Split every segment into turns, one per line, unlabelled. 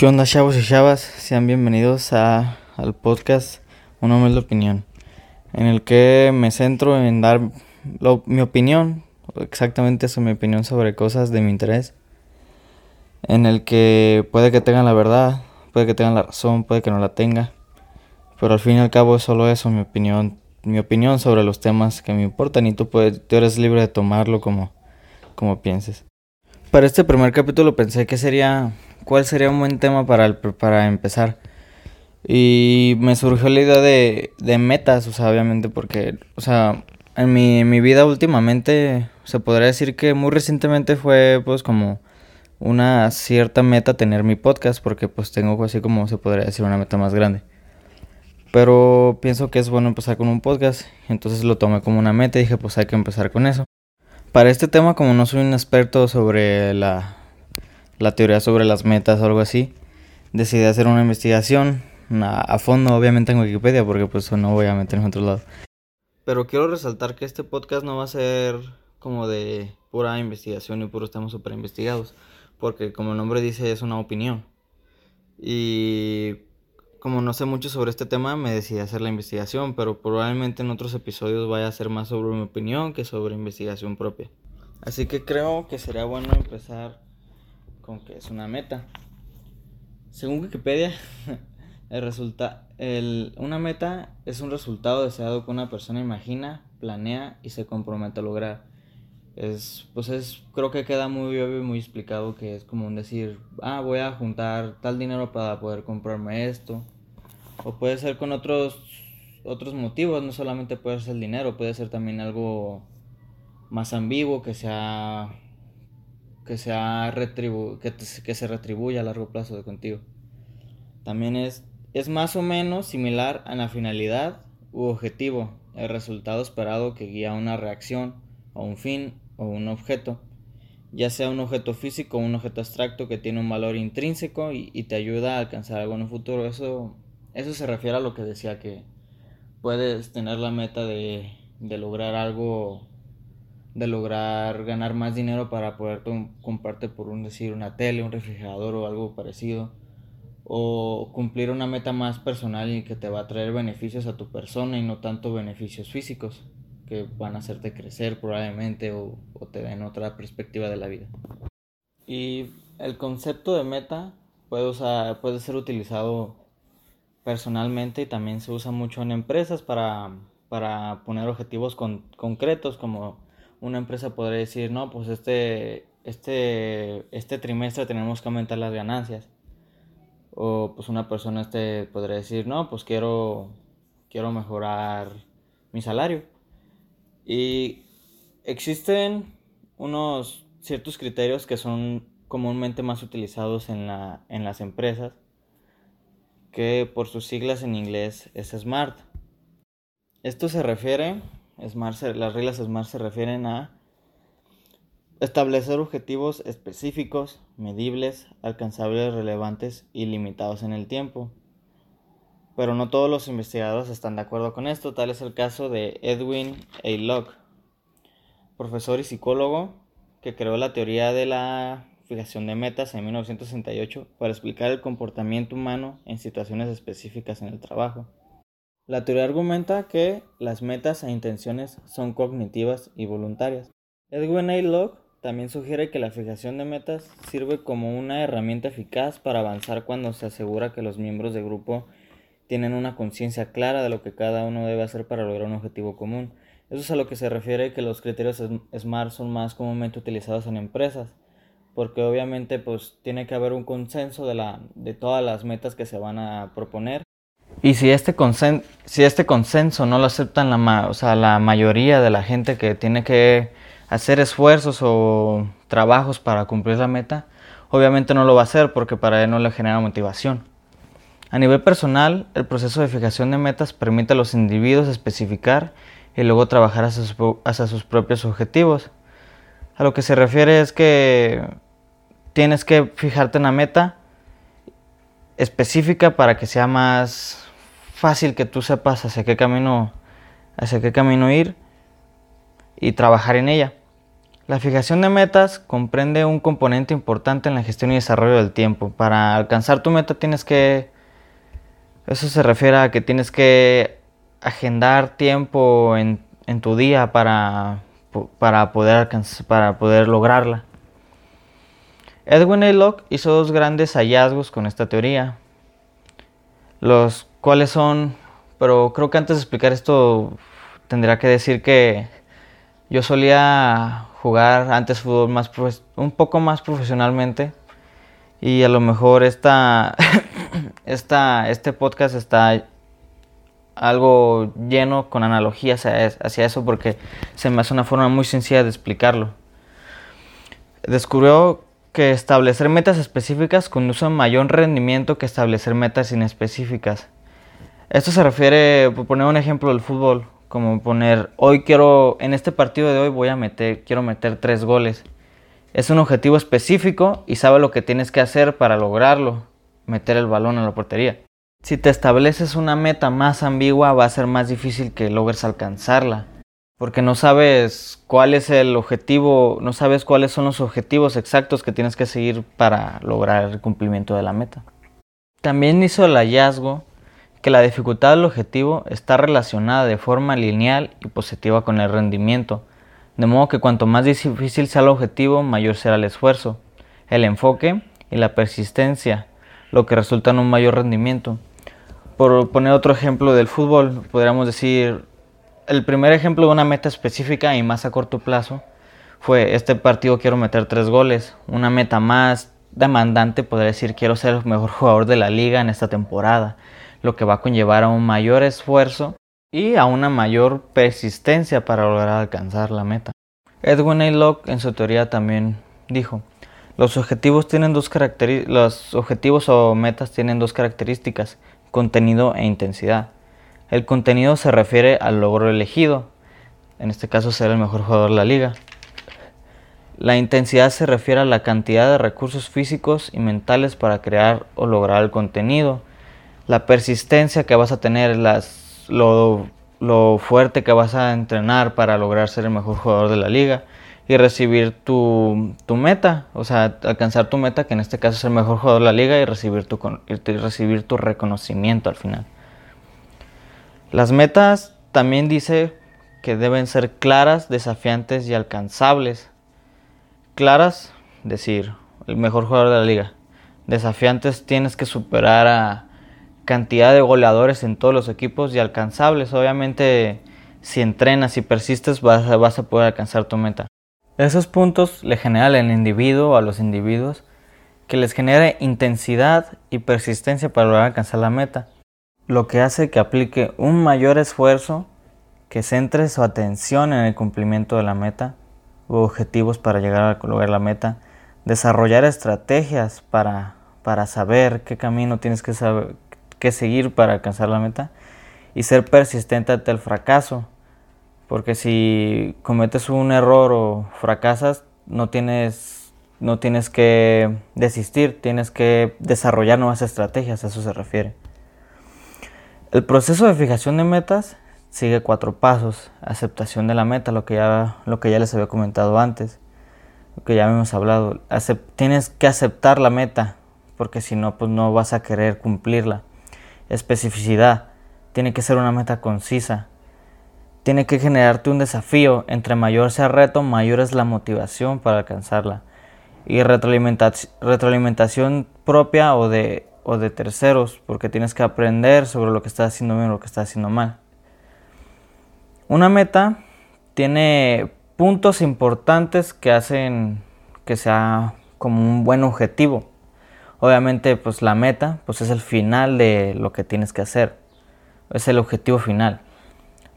¿Qué onda, chavos y chavas? Sean bienvenidos a, al podcast Una humilde opinión, en el que me centro en dar mi opinión, exactamente eso, mi opinión sobre cosas de mi interés, en el que puede que tengan la verdad, puede que tengan la razón, puede que no la tenga, pero al fin y al cabo es solo eso, mi opinión, mi opinión sobre los temas que me importan y tú, puedes, tú eres libre de tomarlo como, como pienses. Para este primer capítulo pensé que sería cuál sería un buen tema para, para empezar. Y me surgió la idea de, de metas, o sea, obviamente porque, o sea, en mi, mi vida últimamente se podría decir que muy recientemente fue pues como una cierta meta tener mi podcast porque pues tengo así como se podría decir una meta más grande. Pero pienso que es bueno empezar con un podcast, entonces lo tomé como una meta y dije pues hay que empezar con eso. Para este tema como no soy un experto sobre la, la teoría sobre las metas o algo así, decidí hacer una investigación a, fondo, obviamente en Wikipedia, porque pues no voy a meter en otro lado. Pero quiero resaltar que este podcast no va a ser como de pura investigación y puros temas super investigados, porque como el nombre dice es una opinión. Y como no sé mucho sobre este tema, me decidí hacer la investigación, pero probablemente en otros episodios vaya a ser más sobre mi opinión que sobre investigación propia. Así que creo que sería bueno empezar con que es una meta. Según Wikipedia, el resulta el, una meta es un resultado deseado que una persona imagina, planea y se compromete a lograr. Es, pues es, creo que queda muy obvio y muy explicado que es como un decir, ah, voy a juntar tal dinero para poder comprarme esto. O puede ser con otros, otros motivos, no solamente puede ser el dinero, puede ser también algo más ambiguo que sea que, sea retribu que, que se retribuya a largo plazo de contigo. También es, es más o menos similar a la finalidad u objetivo, el resultado esperado que guía una reacción o un fin o un objeto, ya sea un objeto físico o un objeto abstracto que tiene un valor intrínseco y, y te ayuda a alcanzar algo en un futuro. Eso, eso se refiere a lo que decía que puedes tener la meta de, de lograr algo de lograr ganar más dinero para poder comprarte por un decir una tele, un refrigerador o algo parecido o cumplir una meta más personal y que te va a traer beneficios a tu persona y no tanto beneficios físicos que van a hacerte crecer probablemente o, te den otra perspectiva de la vida. Y el concepto de meta puede, usar, puede ser utilizado personalmente y también se usa mucho en empresas para, para poner objetivos con, concretos como una empresa podría decir, no, pues este, este, este trimestre tenemos que aumentar las ganancias. O pues una persona este podría decir, no, pues quiero, quiero mejorar mi salario. Y existen unos ciertos criterios que son comúnmente más utilizados en, la, en las empresas, que por sus siglas en inglés es SMART. Esto se refiere Las reglas SMART se refieren a establecer objetivos específicos, medibles, alcanzables, relevantes y limitados en el tiempo. Pero no todos los investigadores están de acuerdo con esto, tal es el caso de Edwin A. Locke, profesor y psicólogo que creó la teoría de la fijación de metas en 1968 para explicar el comportamiento humano en situaciones específicas en el trabajo. La teoría argumenta que las metas e intenciones son cognitivas y voluntarias. Edwin A. Locke también sugiere que la fijación de metas sirve como una herramienta eficaz para avanzar cuando se asegura que los miembros del grupo tienen una conciencia clara de lo que cada uno debe hacer para lograr un objetivo común. Eso es a lo que se refiere que los criterios SMART son más comúnmente utilizados en empresas, porque obviamente pues tiene que haber un consenso de, la, de todas las metas que se van a proponer y si este, consen si este consenso no lo aceptan la, o sea, la mayoría de la gente que tiene que hacer esfuerzos o trabajos para cumplir la meta, obviamente no lo va a hacer porque para él no le genera motivación. A nivel personal, el proceso de fijación de metas permite a los individuos especificar y luego trabajar hacia sus, hacia sus propios objetivos. A lo que se refiere es que tienes que fijarte en la meta específica para que sea más fácil que tú sepas hacia qué camino, hacia qué camino ir y trabajar en ella. La fijación de metas comprende un componente importante en la gestión y desarrollo del tiempo. Para alcanzar tu meta tienes que... Eso se refiere a que tienes que agendar tiempo en, tu día para, para, poder para poder lograrla. Edwin A. Locke hizo dos grandes hallazgos con esta teoría, los cuales son, pero creo que antes de explicar esto tendría que decir que yo solía jugar antes fútbol más un poco más profesionalmente y a lo mejor esta, esta, este podcast está algo lleno con analogías hacia eso porque se me hace una forma muy sencilla de explicarlo. Descubrió que establecer metas específicas conduce a mayor rendimiento que establecer metas inespecíficas. Esto se refiere, por poner un ejemplo del fútbol, como poner, hoy quiero, en este partido de hoy voy a meter, quiero meter tres goles. Es un objetivo específico y sabe lo que tienes que hacer para lograrlo, meter el balón en la portería. Si te estableces una meta más ambigua va a ser más difícil que logres alcanzarla, porque no sabes cuál es el objetivo, no sabes cuáles son los objetivos exactos que tienes que seguir para lograr el cumplimiento de la meta. También hizo el hallazgo que la dificultad del objetivo está relacionada de forma lineal y positiva con el rendimiento, de modo que cuanto más difícil sea el objetivo, mayor será el esfuerzo, el enfoque y la persistencia, lo que resulta en un mayor rendimiento. Por poner otro ejemplo del fútbol, podríamos decir, el primer ejemplo de una meta específica y más a corto plazo fue, este partido quiero meter tres goles, una meta más demandante, podría decir, quiero ser el mejor jugador de la liga en esta temporada lo que va a conllevar a un mayor esfuerzo y a una mayor persistencia para lograr alcanzar la meta. Edwin A. Locke en su teoría también dijo, los objetivos, tienen dos los objetivos o metas tienen dos características, contenido e intensidad. El contenido se refiere al logro elegido, en este caso ser el mejor jugador de la liga. La intensidad se refiere a la cantidad de recursos físicos y mentales para crear o lograr el contenido, la persistencia que vas a tener, las, lo, fuerte que vas a entrenar para lograr ser el mejor jugador de la liga y recibir tu, meta, o sea, alcanzar tu meta, que en este caso es el mejor jugador de la liga y recibir tu, recibir tu reconocimiento al final. Las metas también dice que deben ser claras, desafiantes y alcanzables. Claras, decir, el mejor jugador de la liga. Desafiantes tienes que superar a cantidad de goleadores en todos los equipos y alcanzables. Obviamente, si entrenas y persistes, vas a, poder alcanzar tu meta. Esos puntos le generan al individuo, a los individuos, que les genere intensidad y persistencia para lograr alcanzar la meta, lo que hace que aplique un mayor esfuerzo, que centre su atención en el cumplimiento de la meta u objetivos para llegar a lograr la meta, desarrollar estrategias para, para saber qué camino tienes que saber, que seguir para alcanzar la meta y ser persistente ante el fracaso. Porque si cometes un error o fracasas, no tienes, no tienes que desistir, tienes que desarrollar nuevas estrategias, a eso se refiere. El proceso de fijación de metas sigue cuatro pasos. Aceptación de la meta, lo que ya, lo que ya les había comentado antes, lo que ya hemos hablado. tienes que aceptar la meta, porque si no, pues no vas a querer cumplirla especificidad, tiene que ser una meta concisa, tiene que generarte un desafío, entre mayor sea el reto, mayor es la motivación para alcanzarla. Y retroalimentación, propia o de, o de terceros, porque tienes que aprender sobre lo que estás haciendo bien o lo que estás haciendo mal. Una meta tiene puntos importantes que hacen que sea como un buen objetivo. Obviamente, pues la meta, pues es el final de lo que tienes que hacer. Es el objetivo final.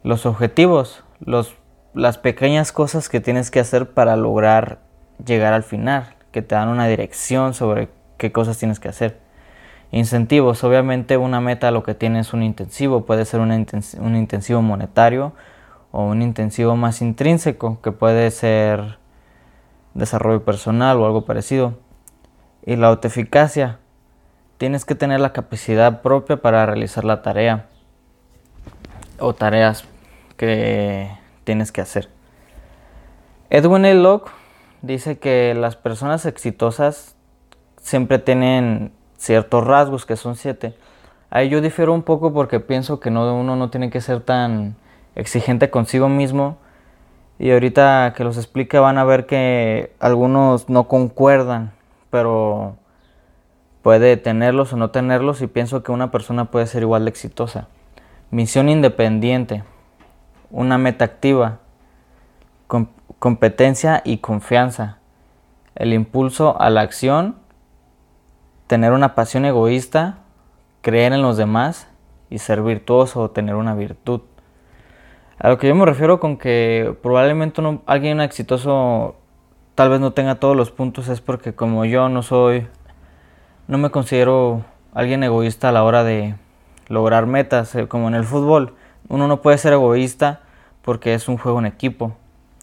Los objetivos, los, las pequeñas cosas que tienes que hacer para lograr llegar al final, que te dan una dirección sobre qué cosas tienes que hacer. Incentivos, obviamente una meta lo que tiene es un intensivo, puede ser un, intensivo monetario o un intensivo más intrínseco, que puede ser desarrollo personal o algo parecido y la autoeficacia. Tienes que tener la capacidad propia para realizar la tarea o tareas que tienes que hacer. Edwin A. Locke dice que las personas exitosas siempre tienen ciertos rasgos, que son siete. Ahí yo difiero un poco porque pienso que no, uno no tiene que ser tan exigente consigo mismo. Y ahorita que los explique van a ver que algunos no concuerdan, pero puede tenerlos o no tenerlos y pienso que una persona puede ser igual de exitosa. Misión independiente, una meta activa, competencia y confianza, el impulso a la acción, tener una pasión egoísta, creer en los demás y ser virtuoso o tener una virtud. A lo que yo me refiero con que probablemente alguien exitoso tal vez no tenga todos los puntos es porque como yo no soy, no me considero alguien egoísta a la hora de lograr metas, eh, como en el fútbol. Uno no puede ser egoísta porque es un juego en equipo.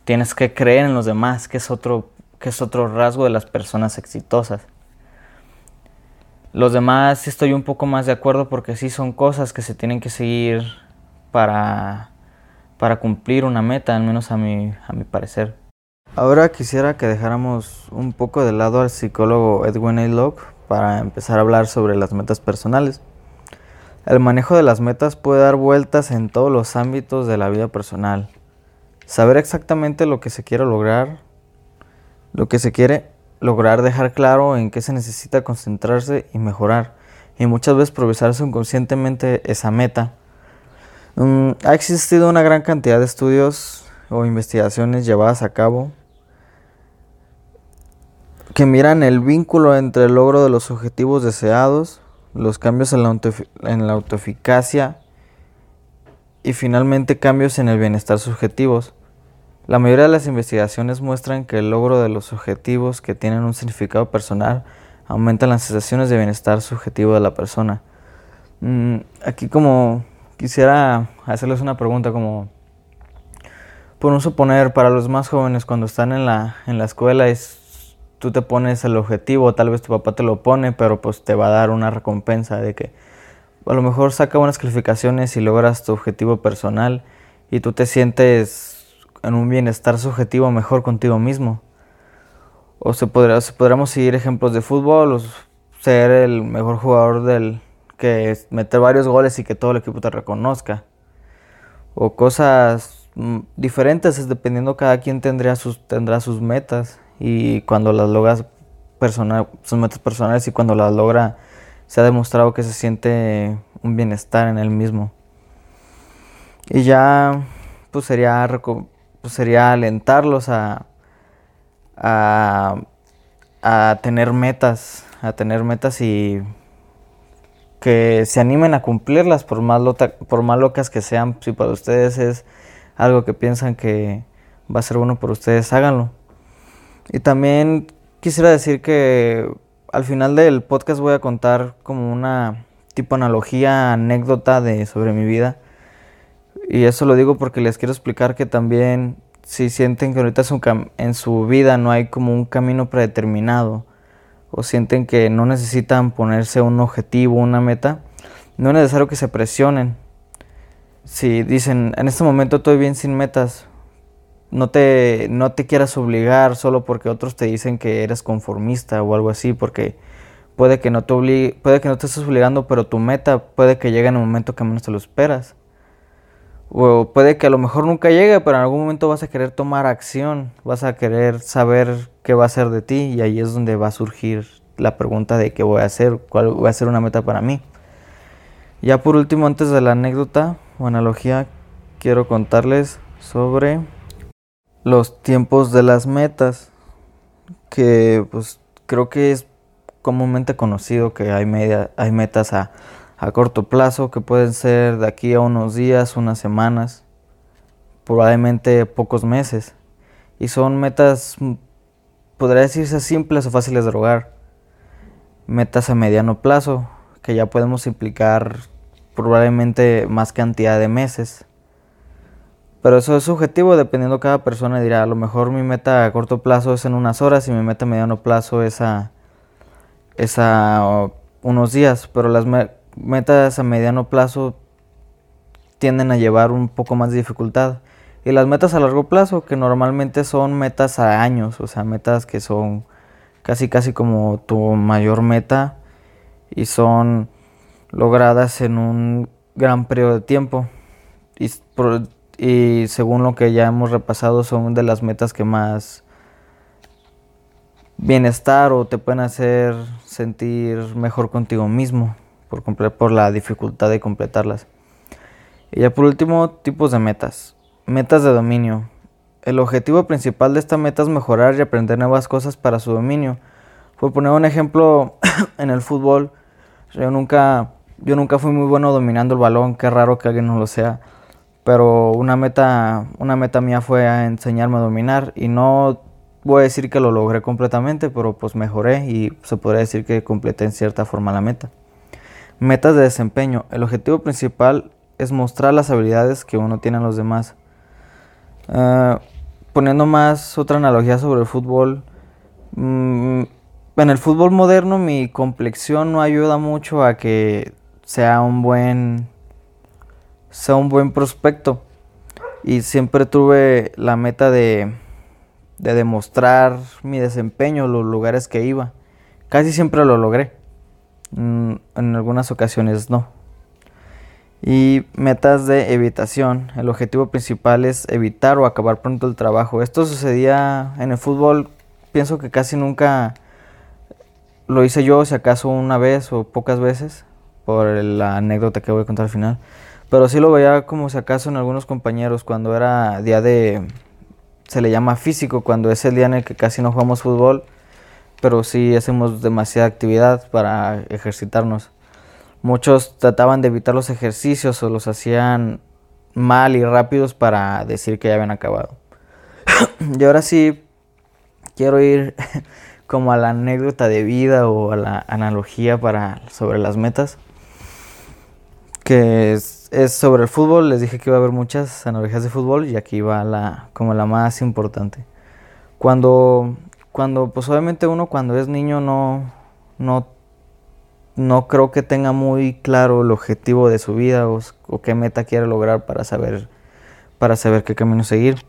Tienes que creer en los demás, que es otro, que es otro rasgo de las personas exitosas. Los demás estoy un poco más de acuerdo porque sí son cosas que se tienen que seguir para, para cumplir una meta, al menos a mi, a mi parecer. Ahora quisiera que dejáramos un poco de lado al psicólogo Edwin A. Locke para empezar a hablar sobre las metas personales. El manejo de las metas puede dar vueltas en todos los ámbitos de la vida personal. Saber exactamente lo que se quiere lograr, lo que se quiere lograr dejar claro en qué se necesita concentrarse y mejorar, y muchas veces progresarse inconscientemente esa meta. Mm, ha existido una gran cantidad de estudios o investigaciones llevadas a cabo que miran el vínculo entre el logro de los objetivos deseados, los cambios en la, en la autoeficacia y finalmente cambios en el bienestar subjetivos. La mayoría de las investigaciones muestran que el logro de los objetivos que tienen un significado personal aumentan las sensaciones de bienestar subjetivo de la persona. Mm, aquí como quisiera hacerles una pregunta como, por un suponer, para los más jóvenes cuando están en la, en la escuela es, tú te pones el objetivo, tal vez tu papá te lo pone, pero pues te va a dar una recompensa de que a lo mejor saca buenas calificaciones y logras tu objetivo personal y tú te sientes en un bienestar subjetivo mejor contigo mismo. O se, podrá, se podríamos seguir ejemplos de fútbol, o ser el mejor jugador del que meter varios goles y que todo el equipo te reconozca. O cosas mm, diferentes, dependiendo cada quien tendría sus, tendrá sus metas y cuando las logras personal, sus metas personales y cuando las logra se ha demostrado que se siente un bienestar en él mismo. Y ya pues sería pues sería alentarlos a, a, tener metas, a tener metas y que se animen a cumplirlas por más, por más locas que sean. Si para ustedes es algo que piensan que va a ser bueno por ustedes, háganlo. Y también quisiera decir que al final del podcast voy a contar como una tipo analogía, anécdota de sobre mi vida y eso lo digo porque les quiero explicar que también si sienten que ahorita en su vida no hay como un camino predeterminado o sienten que no necesitan ponerse un objetivo, una meta, no es necesario que se presionen. Si dicen, en este momento estoy bien sin metas, no te, no te quieras obligar solo porque otros te dicen que eres conformista o algo así, porque puede que no te, puede que no te estés obligando, pero tu meta puede que llegue en el momento que menos te lo esperas. O puede que a lo mejor nunca llegue, pero en algún momento vas a querer tomar acción, vas a querer saber qué va a ser de ti y ahí es donde va a surgir la pregunta de qué voy a hacer, cuál va a ser una meta para mí. Ya por último, antes de la anécdota o analogía, quiero contarles sobre los tiempos de las metas, que pues creo que es comúnmente conocido que hay, media, hay metas a a corto plazo, que pueden ser de aquí a unos días, unas semanas, probablemente pocos meses. Y son metas, mm, podría decirse simples o fáciles de lograr. Metas a mediano plazo, que ya podemos implicar probablemente más cantidad de meses. Pero eso es subjetivo, dependiendo cada persona dirá, a lo mejor mi meta a corto plazo es en unas horas y mi meta a mediano plazo es a, es a unos días, pero las, metas a mediano plazo tienden a llevar un poco más de dificultad. Y las metas a largo plazo, que normalmente son metas a años, o sea, metas que son casi casi como tu mayor meta y son logradas en un gran periodo de tiempo. Y, y según lo que ya hemos repasado, son de las metas que más bienestar o te pueden hacer sentir mejor contigo mismo por, por la dificultad de completarlas. Y ya por último, tipos de metas. Metas de dominio. El objetivo principal de esta meta es mejorar y aprender nuevas cosas para su dominio. Por poner un ejemplo, en el fútbol, yo nunca, yo nunca fui muy bueno dominando el balón, qué raro que alguien no lo sea. Pero una meta, una meta mía fue enseñarme a dominar y no voy a decir que lo logré completamente, pero pues mejoré y se podría decir que completé en cierta forma la meta. Metas de desempeño. El objetivo principal es mostrar las habilidades que uno tiene a los demás. Eh, poniendo más otra analogía sobre el fútbol. Mm, en el fútbol moderno mi complexión no ayuda mucho a que sea un buen sea un buen prospecto y siempre tuve la meta de de demostrar mi desempeño, los lugares que iba. Casi siempre lo logré. Mm, en algunas ocasiones no. Y metas de evitación. El objetivo principal es evitar o acabar pronto el trabajo. Esto sucedía en el fútbol. Pienso que casi nunca lo hice yo, si acaso una vez o pocas veces, por la anécdota que voy a contar al final. Pero sí lo veía como si acaso en algunos compañeros cuando era día de se le llama físico cuando es el día en el que casi no jugamos fútbol, pero sí hacemos demasiada actividad para ejercitarnos. Muchos trataban de evitar los ejercicios o los hacían mal y rápidos para decir que ya habían acabado. y ahora sí quiero ir como a la anécdota de vida o a la analogía para sobre las metas que es es sobre el fútbol. Les dije que iba a haber muchas analogías de fútbol y aquí va la, como la más importante. Cuando, cuando, pues obviamente uno cuando es niño no, no, no creo que tenga muy claro el objetivo de su vida o, o qué meta quiere lograr para saber, para saber qué camino seguir.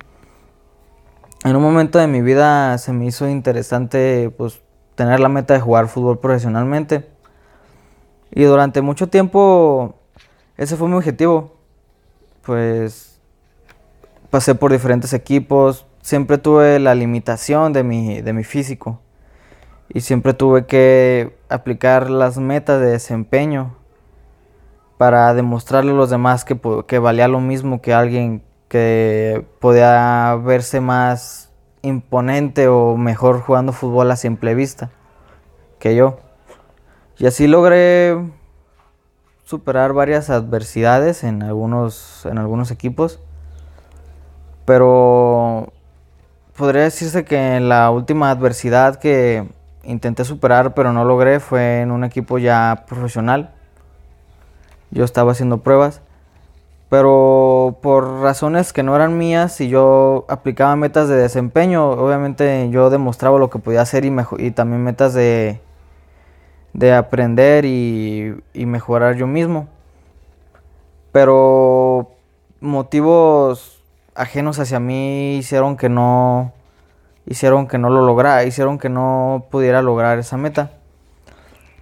En un momento de mi vida se me hizo interesante pues tener la meta de jugar fútbol profesionalmente. Y durante mucho tiempo ese fue mi objetivo. Pues pasé por diferentes equipos, siempre tuve la limitación de mi, de mi físico y siempre tuve que aplicar las metas de desempeño para demostrarle a los demás que, que valía lo mismo que alguien que podía verse más imponente o mejor jugando fútbol a simple vista que yo. Y así logré superar varias adversidades en algunos, en algunos equipos. Pero podría decirse que la última adversidad que intenté superar pero no logré fue en un equipo ya profesional. Yo estaba haciendo pruebas. Pero por razones que no eran mías y yo aplicaba metas de desempeño, obviamente yo demostraba lo que podía hacer y, también metas de, de aprender y, mejorar yo mismo. Pero motivos ajenos hacia mí hicieron que no hicieron que no lo lograra, hicieron que no pudiera lograr esa meta.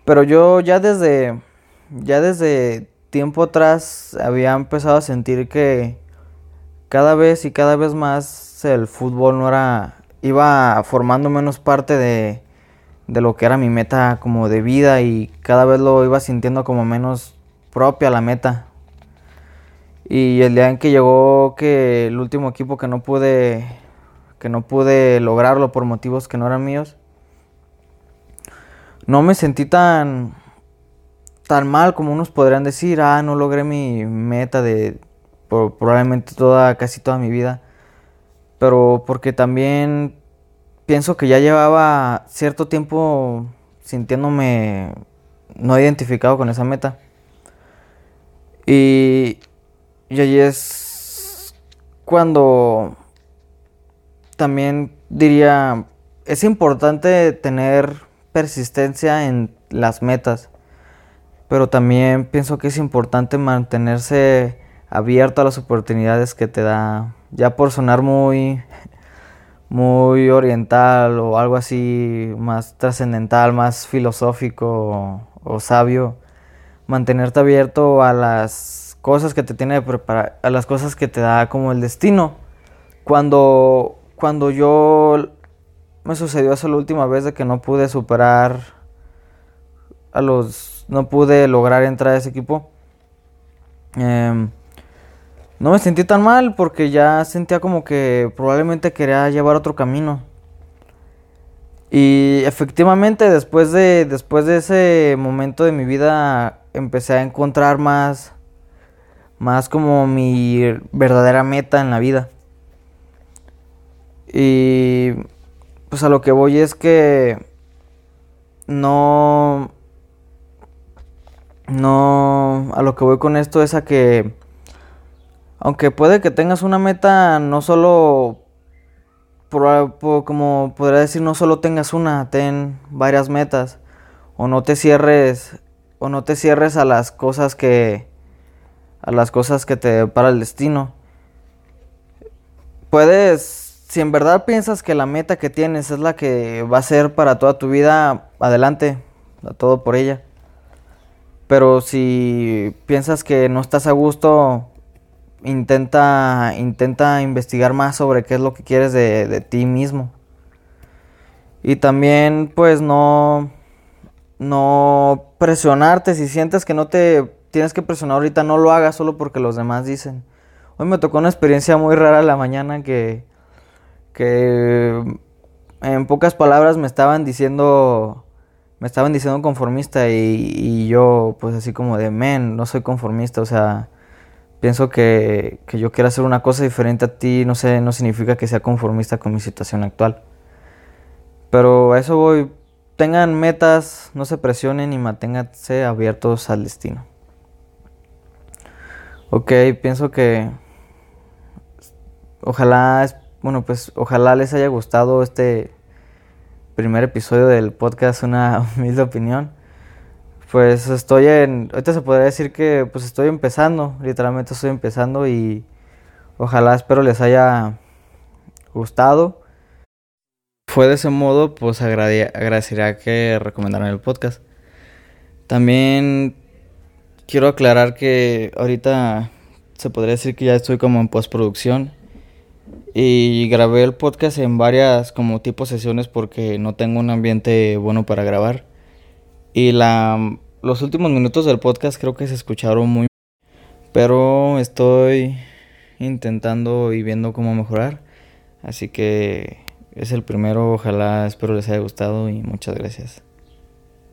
Pero yo ya desde ya desde tiempo atrás había empezado a sentir que cada vez y cada vez más el fútbol no era iba formando menos parte de de lo que era mi meta como de vida y cada vez lo iba sintiendo como menos propia la meta. Y el día en que llegó que el último equipo que no pude que no pude lograrlo por motivos que no eran míos, no me sentí tan tan mal como unos podrían decir, ah, no logré mi meta de probablemente toda casi toda mi vida, pero porque también pienso que ya llevaba cierto tiempo sintiéndome no identificado con esa meta. Y, y ahí es cuando también diría, es importante tener persistencia en las metas, pero también pienso que es importante mantenerse abierto a las oportunidades que te da. Ya por sonar muy muy oriental o algo así más trascendental, más filosófico o, sabio, mantenerte abierto a las cosas que te tiene preparar, a las cosas que te da como el destino. Cuando cuando yo me sucedió eso la última vez de que no pude superar a los no pude lograr entrar a ese equipo. Em, no me sentí tan mal porque ya sentía como que probablemente quería llevar otro camino. Y efectivamente después de, después de ese momento de mi vida empecé a encontrar más, más como mi verdadera meta en la vida. Y pues a lo que voy es que no, no, a lo que voy con esto es a que aunque puede que tengas una meta, no solo, como podría decir, no solo tengas una, ten varias metas. O no te cierres, o no te cierres a las cosas que, a las cosas que te para el destino. Puedes, si en verdad piensas que la meta que tienes es la que va a ser para toda tu vida, adelante, a todo por ella. Pero si piensas que no estás a gusto intenta, intenta investigar más sobre qué es lo que quieres de, de ti mismo. Y también, pues, no, no presionarte. Si sientes que no te tienes que presionar ahorita, no lo hagas solo porque los demás dicen. Hoy me tocó una experiencia muy rara la mañana que, que en pocas palabras me estaban diciendo, me estaban diciendo conformista y, yo, pues, así como de, men, no soy conformista, o sea pienso que, que, yo quiera hacer una cosa diferente a ti, no sé, no significa que sea conformista con mi situación actual. Pero a eso voy. Tengan metas, no se presionen y manténganse abiertos al destino. Ok, pienso que ojalá, bueno, pues ojalá les haya gustado este primer episodio del podcast, una humilde opinión. Pues estoy en, ahorita se podría decir que pues estoy empezando, literalmente estoy empezando y ojalá espero les haya gustado. Fue de ese modo, pues agradecería que recomendaran el podcast. También quiero aclarar que ahorita se podría decir que ya estoy como en postproducción y grabé el podcast en varias como tipo sesiones porque no tengo un ambiente bueno para grabar. Y la, los últimos minutos del podcast creo que se escucharon muy... Pero estoy intentando y viendo cómo mejorar. Así que es el primero, ojalá espero les haya gustado y muchas gracias.